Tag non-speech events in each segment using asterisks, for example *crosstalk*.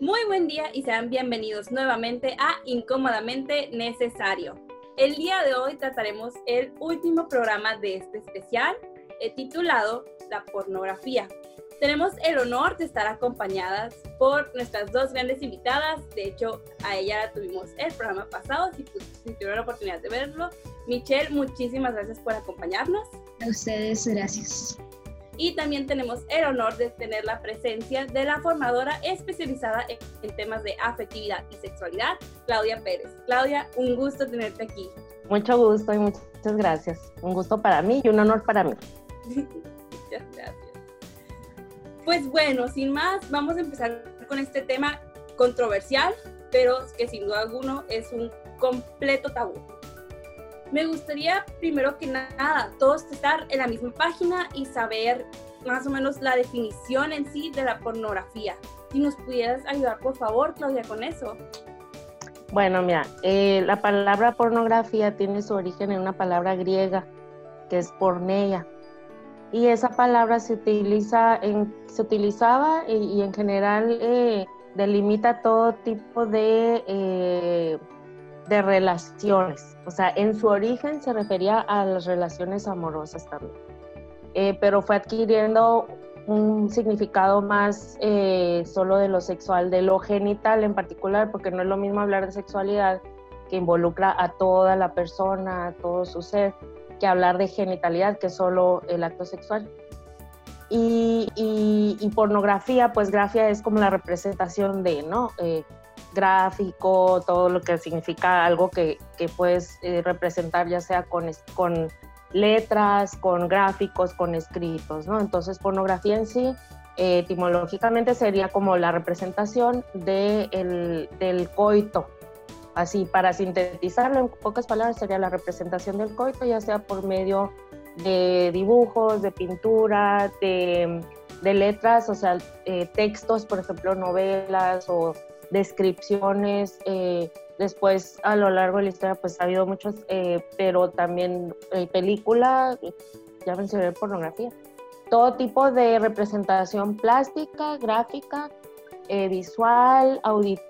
Muy buen día y sean bienvenidos nuevamente a Incómodamente Necesario. El día de hoy trataremos el último programa de este especial eh, titulado La pornografía. Tenemos el honor de estar acompañadas por nuestras dos grandes invitadas. De hecho, a ella la tuvimos el programa pasado, si, si tuvieron la oportunidad de verlo. Michelle, muchísimas gracias por acompañarnos. A ustedes, gracias y también tenemos el honor de tener la presencia de la formadora especializada en, temas de afectividad y sexualidad, Claudia Pérez. Claudia, un gusto tenerte aquí. Mucho gusto y muchas gracias. Un gusto para mí y un honor para mí. *laughs* muchas gracias. Pues bueno, sin más, vamos a empezar con este tema controversial, pero que sin duda alguno es un completo tabú. Me gustaría primero que nada todos estar en la misma página y saber más o menos la definición en sí de la pornografía. Si nos pudieras ayudar, por favor, Claudia, con eso. Bueno, mira, eh, la palabra pornografía tiene su origen en una palabra griega que es porneia. Y esa palabra se, utiliza en, se utilizaba y, en general eh, delimita todo tipo de eh, de relaciones. O sea, en su origen se refería a las relaciones amorosas también. Eh, pero fue adquiriendo un significado más eh, solo de lo sexual, de lo genital en particular, porque no es lo mismo hablar de sexualidad que involucra a toda la persona, a todo su ser, que hablar de genitalidad, que es solo el acto sexual. Y, y, pornografía, pues grafía es como la representación de, ¿no? Eh, gráfico, todo lo que significa algo que, que puedes eh, representar ya sea con, con letras, con gráficos, con escritos, ¿no? Entonces, pornografía en sí, eh, etimológicamente sería como la representación de el, del coito. Así, para sintetizarlo en pocas palabras, sería la representación del coito, ya sea por medio de dibujos, de pintura, de, de letras, o sea, eh, textos, por ejemplo, novelas o descripciones. Eh, después, a lo largo de la historia, pues ha habido muchos, eh, pero también eh, película, ya mencioné pornografía. Todo tipo de representación plástica, gráfica, visual,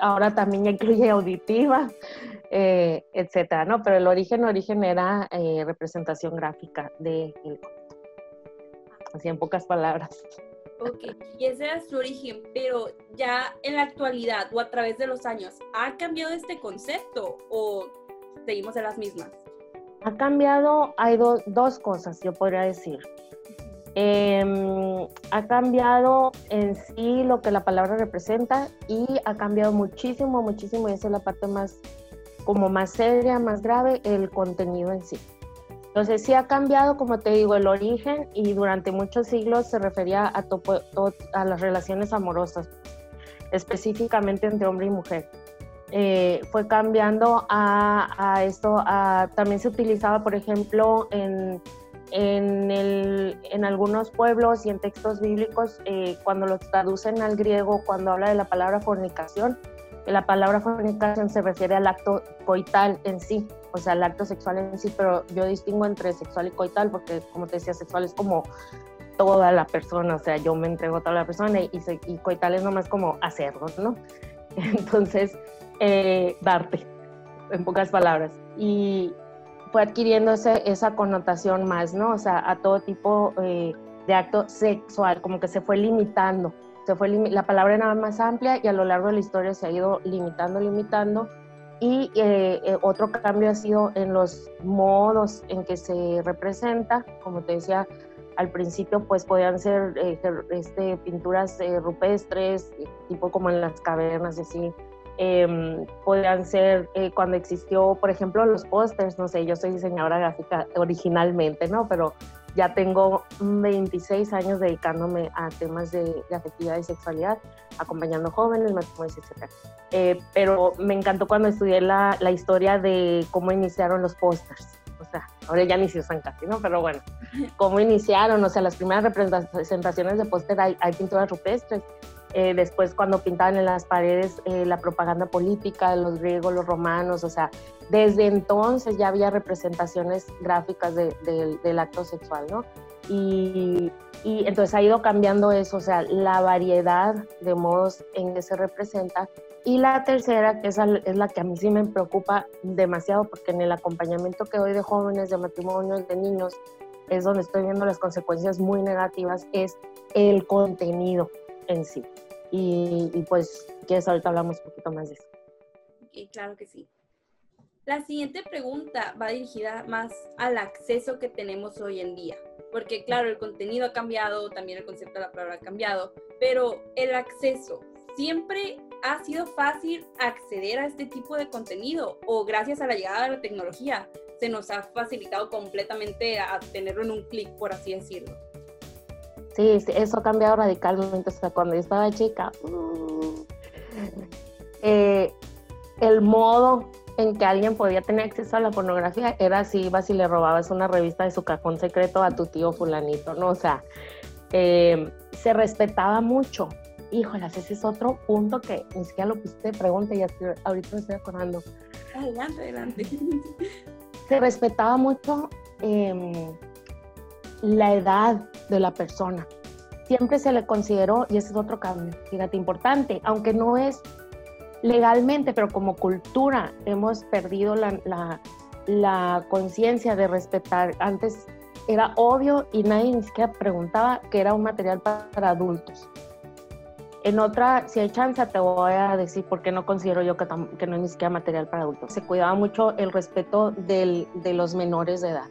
ahora también incluye auditiva, *laughs* etcétera, ¿no? Pero el origen, origen era representación gráfica de así en pocas palabras. Ok, y ese era su origen, pero ya en la actualidad o a través de los años, ¿ha cambiado este concepto o seguimos en las mismas? Ha cambiado, hay dos cosas, yo podría decir. Em, ha cambiado en sí lo que la palabra representa y ha cambiado muchísimo, muchísimo, y esa es la parte más, como más seria, más grave, el contenido en sí. Entonces sí ha cambiado, como te digo, el origen y durante muchos siglos se refería a, las relaciones amorosas, específicamente entre hombre y mujer. Eh, fue cambiando a, esto, también se utilizaba, por ejemplo, en, en, algunos pueblos y en textos bíblicos, eh, cuando los traducen al griego, cuando habla de la palabra fornicación, la palabra fornicación se refiere al acto coital en sí, o sea, el acto sexual en sí, pero yo distingo entre sexual y coital porque, como te decía, sexual es como toda la persona, o sea, yo me entrego a toda la persona y, y coital es nomás como hacerlo, ¿no? *laughs* Entonces, eh, darte, en pocas palabras. Y fue adquiriendo esa connotación más, ¿no? O sea, a todo tipo eh, de acto sexual, como que se fue limitando. Se fue la palabra era más amplia y a lo largo de la historia se ha ido limitando, limitando y eh, eh, otro cambio ha sido en los modos en que se representa, como te decía al principio, pues podían ser eh, este, pinturas rupestres, tipo como en las cavernas, así. Em, podían ser cuando existió, por ejemplo, los pósters, no sé, yo soy diseñadora gráfica originalmente, ¿no? Pero ya tengo 26 años dedicándome a temas de, afectividad y sexualidad, acompañando jóvenes, matrimonios, etc. Eh, pero me encantó cuando estudié la, la historia de cómo iniciaron los pósters. O sea, ahora ya ni se usan casi, ¿no? Pero bueno, *laughs* cómo iniciaron, o sea, las primeras representaciones de póster hay, hay pinturas rupestres eh, después cuando pintaban en las paredes eh, la propaganda política de los griegos, los romanos, o sea, desde entonces ya había representaciones gráficas del acto sexual, ¿no? Y, y, entonces ha ido cambiando eso, o sea, la variedad de modos en que se representa. Y la tercera, que es la que a mí sí me preocupa demasiado, porque en el acompañamiento que doy de jóvenes, de matrimonios, de niños, es donde estoy viendo las consecuencias muy negativas, es el contenido en sí. Y, pues, que ahorita hablamos un poquito más de eso. Y claro que sí. La siguiente pregunta va dirigida más al acceso que tenemos hoy en día, porque claro, el contenido ha cambiado, también el concepto de la palabra ha cambiado, pero el acceso, ¿siempre ha sido fácil acceder a este tipo de contenido o gracias a la llegada de la tecnología se nos ha facilitado completamente a tenerlo en un clic, por así decirlo? Sí, eso ha cambiado radicalmente. O cuando yo estaba chica, mm, eh, el modo en que alguien podía tener acceso a la pornografía era si ibas y le robabas una revista de su cajón secreto a tu tío fulanito, ¿no? O sea, eh, se respetaba mucho. Híjole, ese es otro punto que ni siquiera lo pusiste de pregunta y ahorita me estoy acordando. Adelante, adelante. Se respetaba mucho eh, la edad de la persona. Siempre se le consideró, y ese es otro cambio, fíjate, importante, aunque no es legalmente, pero como cultura hemos perdido la, la, la conciencia de respetar. Antes era obvio y nadie ni siquiera preguntaba que era un material para, adultos. En otra, si hay chance, te voy a decir por qué no considero yo que, que no es ni siquiera material para adultos. Se cuidaba mucho el respeto del, de los menores de edad.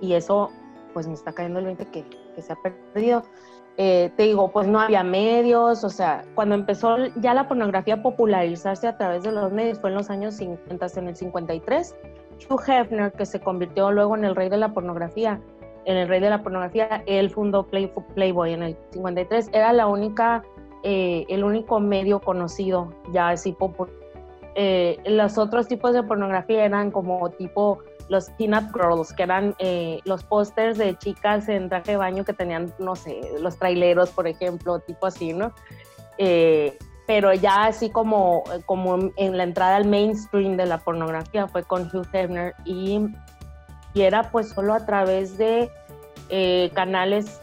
Y eso pues me está cayendo el 20 que, se ha perdido. Eh, te digo, pues no había medios, o sea, cuando empezó ya la pornografía a popularizarse a través de los medios fue en los años 50, en el 53. Hugh Hefner, que se convirtió luego en el rey de la pornografía, en el rey de la pornografía, él fundó Playboy en el 53, era la única, eh, el único medio conocido ya así popular. Eh, los otros tipos de pornografía eran como tipo los Pin-Up Girls, que eran eh, los pósters de chicas en traje de baño que tenían, no sé, los traileros, por ejemplo, tipo así, ¿no? Eh, pero ya así como, como en la entrada al mainstream de la pornografía fue con Hugh Hefner y, era pues solo a través de eh, canales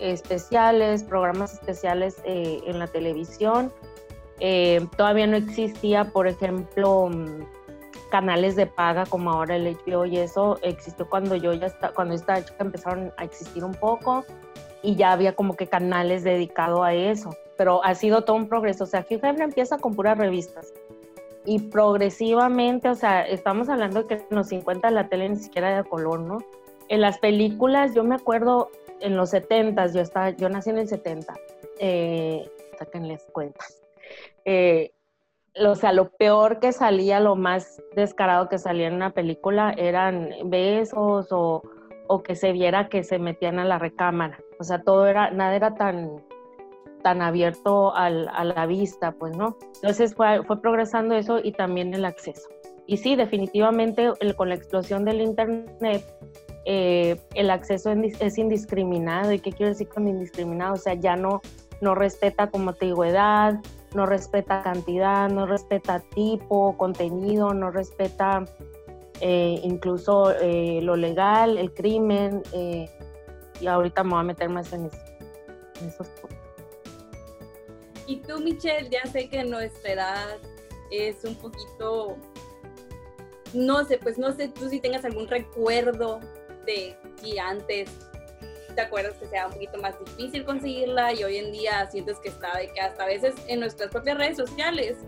especiales, programas especiales en la televisión. todavía no existía, por ejemplo, canales de paga como ahora el HBO y eso existió cuando yo ya está, cuando esta chica empezaron a existir un poco y ya había como que canales dedicados a eso, pero ha sido todo un progreso, o sea, Hugh Hefner empieza con puras revistas y progresivamente, o sea, estamos hablando de que en los 50 la tele ni siquiera era de color, ¿no? En las películas, yo me acuerdo en los 70, yo estaba, yo nací en el 70, eh, sáquenles cuentas. Eh, o sea, lo peor que salía, lo más descarado que salía en una película eran besos o, que se viera que se metían a la recámara. O sea, todo era, nada era tan, tan abierto a la vista, pues, ¿no? Entonces fue, fue progresando eso y también el acceso. Y sí, definitivamente con la explosión del Internet, eh, el acceso es indiscriminado. ¿Y qué quiero decir con indiscriminado? O sea, ya no, no respeta, como te digo, no respeta cantidad, no respeta tipo, contenido, no respeta eh, incluso eh, lo legal, el crimen, eh, y ahorita me voy a meter más en, esos puntos. Y tú, Michelle, ya sé que nuestra edad es un poquito, no sé, pues no sé tú si tengas algún recuerdo de que antes te acuerdas que sea un poquito más difícil conseguirla y hoy en día sientes que está de que hasta a veces en nuestras propias redes sociales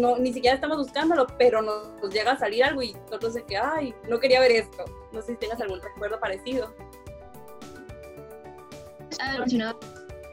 no, ni siquiera estamos buscándolo, pero nos, llega a salir algo y nosotros de que, ay, no quería ver esto. No sé si tengas algún recuerdo parecido.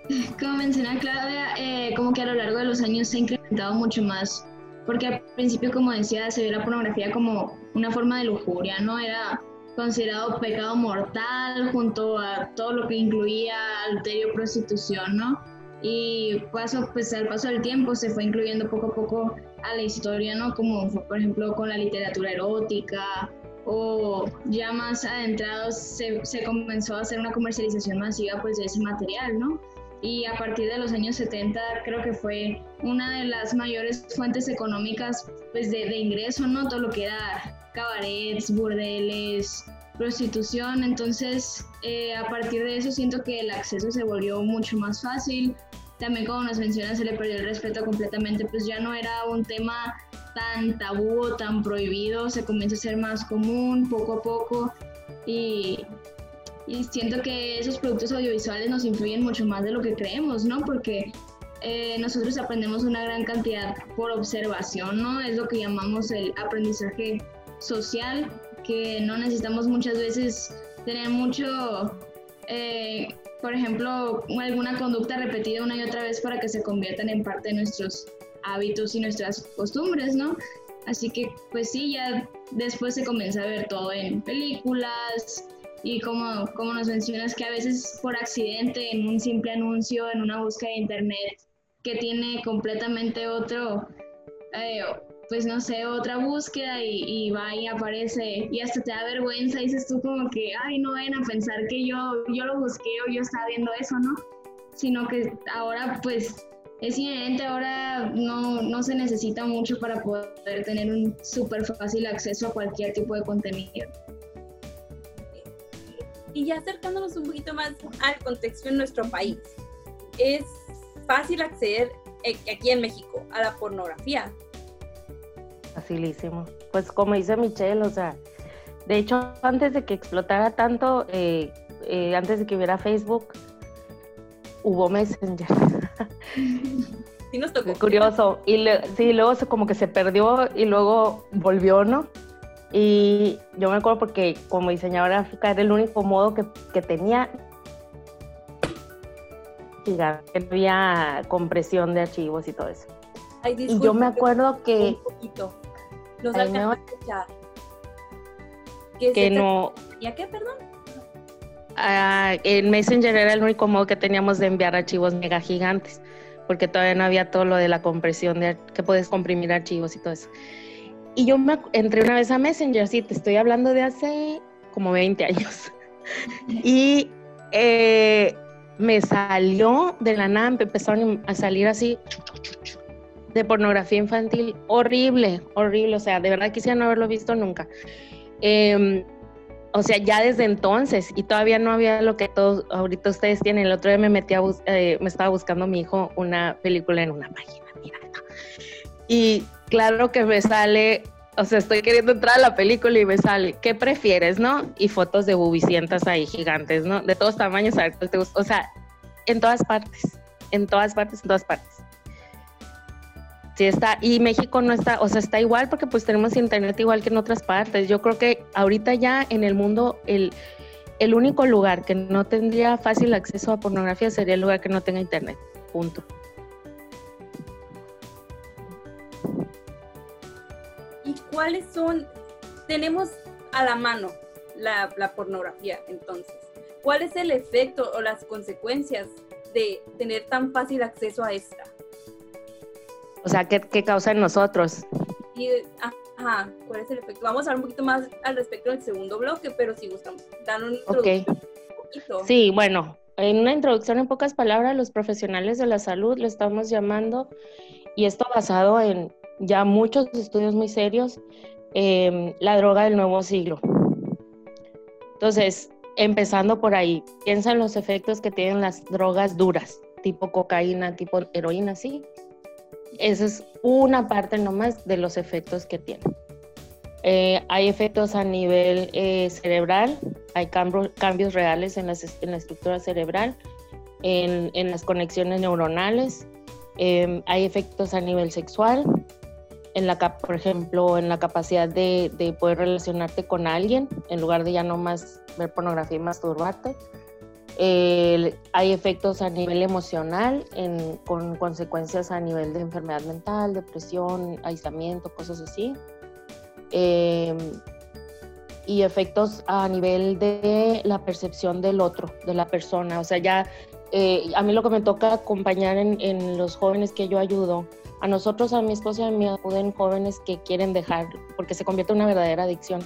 *laughs* Como mencionaba Claudia, eh, como que a lo largo de los años se ha incrementado mucho más, porque al principio, como decía, se ve la pornografía como una forma de lujuria, ¿no? Era considerado pecado mortal junto a todo lo que incluía alterio, prostitución, ¿no? Y paso, pues al paso del tiempo se fue incluyendo poco a poco a la historia, ¿no? Como por ejemplo con la literatura erótica o ya más adentrados se, se comenzó a hacer una comercialización masiva pues de ese material, ¿no? y a partir de los años 70 creo que fue una de las mayores fuentes económicas pues de, de ingreso, ¿no? Todo lo que era cabarets, burdeles, prostitución, entonces eh, a partir de eso siento que el acceso se volvió mucho más fácil, también como nos menciona se le perdió el respeto completamente, pues ya no era un tema tan tabú o tan prohibido, se comienza a ser más común poco a poco y, y siento que esos productos audiovisuales nos influyen mucho más de lo que creemos, ¿no? Porque eh, nosotros aprendemos una gran cantidad por observación, ¿no? Es lo que llamamos el aprendizaje social, que no necesitamos muchas veces tener mucho, eh, por ejemplo, alguna conducta repetida una y otra vez para que se conviertan en parte de nuestros hábitos y nuestras costumbres, ¿no? Así que, pues sí, ya después se comienza a ver todo en películas, y como, como nos mencionas que a veces por accidente en un simple anuncio, en una búsqueda de internet que tiene completamente otro, eh, pues no sé, otra búsqueda y, va y aparece y hasta te da vergüenza dices tú como que, ay, no vayan a pensar que yo, yo lo busqué o yo estaba viendo eso, ¿no? Sino que ahora pues es inherente, ahora no, no se necesita mucho para poder tener un súper fácil acceso a cualquier tipo de contenido. Y ya acercándonos un poquito más al contexto en nuestro país, es fácil acceder eh, aquí en México a la pornografía. Facilísimo. Pues como dice Michelle, o sea, de hecho, antes de que explotara tanto, eh, eh, antes de que hubiera Facebook, hubo Messenger. Sí nos tocó. curioso. Y sí, luego como que se perdió y luego volvió, ¿no? Y yo me acuerdo porque como diseñadora gráfica era el único modo que, que tenía que había compresión de archivos y todo eso. y yo me acuerdo que... Un poquito. Los que no... ¿Ya qué, perdón? Ah, el Messenger era el único modo que teníamos de enviar archivos mega gigantes, porque todavía no había todo lo de la compresión, de que puedes comprimir archivos y todo eso. Y yo me entré una vez a Messenger, sí, te estoy hablando de hace como 20 años. *laughs* y eh, me salió de la nada, empezaron a salir así de pornografía infantil horrible, horrible. O sea, de verdad quisiera no haberlo visto nunca. Em, o sea, ya desde entonces, y todavía no había lo que todos ahorita ustedes tienen. El otro día me metí a eh, me estaba buscando mi hijo una película en una página, mira. Y claro que me sale, o sea, estoy queriendo entrar a la película y me sale, ¿qué prefieres, no? Y fotos de bubicientas ahí gigantes, ¿no? De todos tamaños, a ver te gusta. O sea, en todas partes, en todas partes, en todas partes. Sí está, y México no está, o sea, está igual porque pues tenemos internet igual que en otras partes. Yo creo que ahorita ya en el mundo el, el único lugar que no tendría fácil acceso a pornografía sería el lugar que no tenga internet. Punto. ¿cuáles son? Tenemos a la mano la, pornografía, entonces. ¿Cuál es el efecto o las consecuencias de tener tan fácil acceso a esta? O sea, ¿qué, causa en nosotros? ajá, ¿cuál es el efecto? Vamos a hablar un poquito más al respecto del segundo bloque, pero si gustamos, dan un, okay. poquito. Sí, bueno, en una introducción en pocas palabras, los profesionales de la salud le estamos llamando, y esto basado en, ya muchos estudios muy serios, em, la droga del nuevo siglo. Entonces, empezando por ahí, piensa en los efectos que tienen las drogas duras, tipo cocaína, tipo heroína, sí. Esa es una parte nomás de los efectos que tienen. Eh, hay efectos a nivel eh, cerebral, hay cambios reales en, la estructura cerebral, en, en las conexiones neuronales, em, hay efectos a nivel sexual, en la, por ejemplo, en la capacidad de, de, poder relacionarte con alguien, en lugar de ya no más ver pornografía y masturbarte. Hay efectos a nivel emocional, en, con consecuencias a nivel de enfermedad mental, depresión, aislamiento, cosas así. Em, y efectos a nivel de la percepción del otro, de la persona. O sea, ya eh, a mí lo que me toca acompañar en, en los jóvenes que yo ayudo a nosotros, a mi esposa y a mí acuden jóvenes que quieren dejar, porque se convierte en una verdadera adicción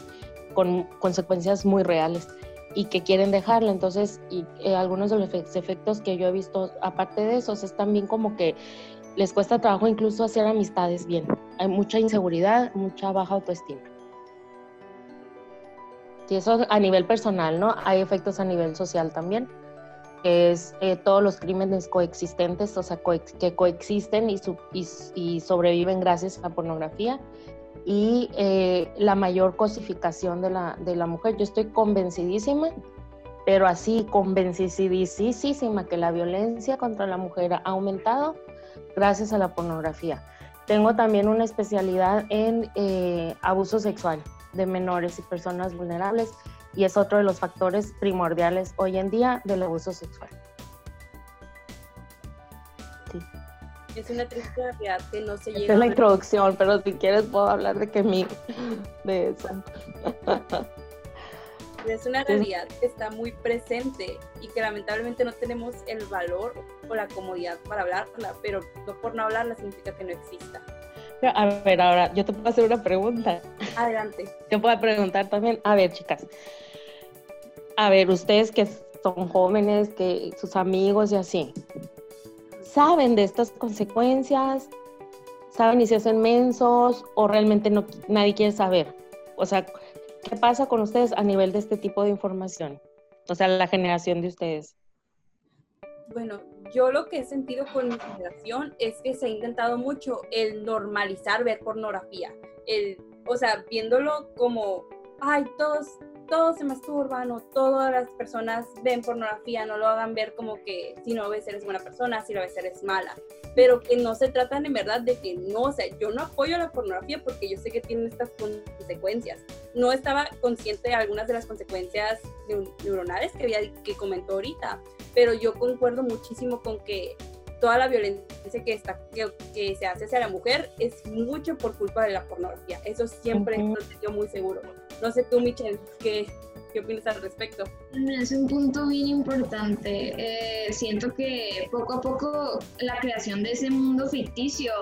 con consecuencias muy reales. Y que quieren dejarlo. Entonces, y, eh, algunos de los efectos que yo he visto, aparte de esos, es también como que les cuesta trabajo incluso hacer amistades bien. Hay mucha inseguridad, mucha baja autoestima. Y eso a nivel personal, ¿no? Hay efectos a nivel social también, que es eh, todos los crímenes coexistentes, o sea, que coexisten y, y, sobreviven gracias a la pornografía y eh, la mayor cosificación de la, de la mujer. Yo estoy convencidísima, pero así convencidísima que la violencia contra la mujer ha aumentado gracias a la pornografía. Tengo también una especialidad en eh, abuso sexual de menores y personas vulnerables y es otro de los factores primordiales hoy en día del abuso sexual. Es una triste realidad que no se llega. Esta es la introducción, pero si quieres puedo hablar de que mi de eso. Es una realidad que está muy presente y que lamentablemente no tenemos el valor o la comodidad para hablarla, pero no por no hablarla significa que no exista. A ver, ahora yo te puedo hacer una pregunta. Adelante. Yo puedo preguntar también. A ver, chicas. A ver, ustedes que son jóvenes, que sus amigos y así, ¿saben de estas consecuencias? ¿Saben si se hacen mensos o realmente no, nadie quiere saber? O sea, ¿qué pasa con ustedes a nivel de este tipo de información? O sea, la generación de ustedes. Bueno, yo lo que he sentido con mi generación es que se ha intentado mucho el normalizar ver pornografía. El, o sea, viéndolo como, ay, todos, todos se masturban o todas las personas ven pornografía, no lo hagan ver como que si no ves eres buena persona, si lo ves eres mala. Pero que no se tratan en verdad de que no, o sea, yo no apoyo la pornografía porque yo sé que tiene estas consecuencias. No estaba consciente de algunas de las consecuencias neuronales que, había, que comentó ahorita pero yo concuerdo muchísimo con que toda la violencia que, está, que, se hace hacia la mujer es mucho por culpa de la pornografía. Eso siempre lo tengo muy seguro. No sé tú, Michelle, ¿qué, qué opinas al respecto? Es un punto bien importante. Eh, siento que poco a poco la creación de ese mundo ficticio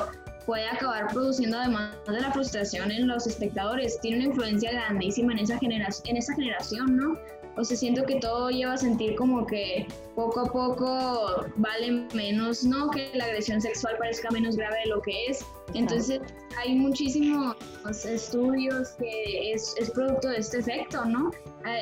puede acabar produciendo además de la frustración en los espectadores. Tiene una influencia grandísima en esa, generación en esa generación, ¿no? O sea, siento que todo lleva a sentir como que poco a poco vale menos, ¿no? Que la agresión sexual parezca menos grave de lo que es. Entonces, hay muchísimos estudios que es, es producto de este efecto, ¿no?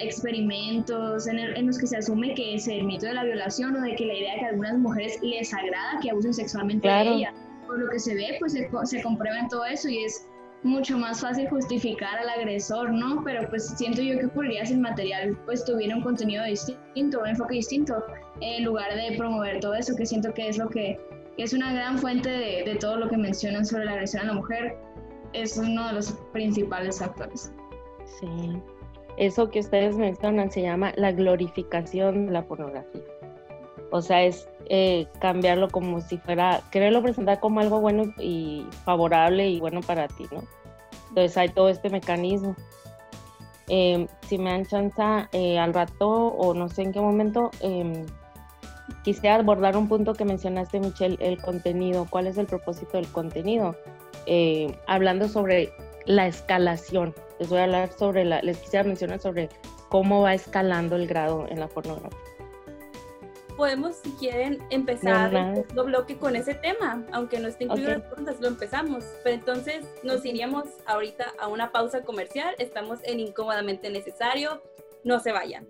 Experimentos en, en, los que se asume que es el mito de la violación o de que la idea de que a algunas mujeres les agrada que abusen sexualmente de ellas. Por lo que se ve, pues se, se comprueba en todo eso y es mucho más fácil justificar al agresor, ¿no? Pero pues siento yo que ocurriría si el material pues tuviera un contenido distinto, un enfoque distinto, en lugar de promover todo eso, que siento que es lo que es una gran fuente de, de todo lo que mencionan sobre la agresión a la mujer, es uno de los principales factores. Sí, eso que ustedes mencionan se llama la glorificación de la pornografía. O sea, es eh, cambiarlo como si fuera, quererlo presentar como algo bueno y favorable y bueno para ti, ¿no? Entonces hay todo este mecanismo. Em, si me dan chance eh, al rato o no sé en qué momento, eh, quisiera abordar un punto que mencionaste, Michelle, el contenido. ¿Cuál es el propósito del contenido? Eh, hablando sobre la escalación. Les voy a hablar sobre la, les quisiera mencionar sobre cómo va escalando el grado en la pornografía podemos, si quieren, empezar el bloque con ese tema, aunque no esté incluido las preguntas, lo empezamos. Pero entonces nos iríamos ahorita a una pausa comercial. Estamos en Incómodamente Necesario. No se vayan.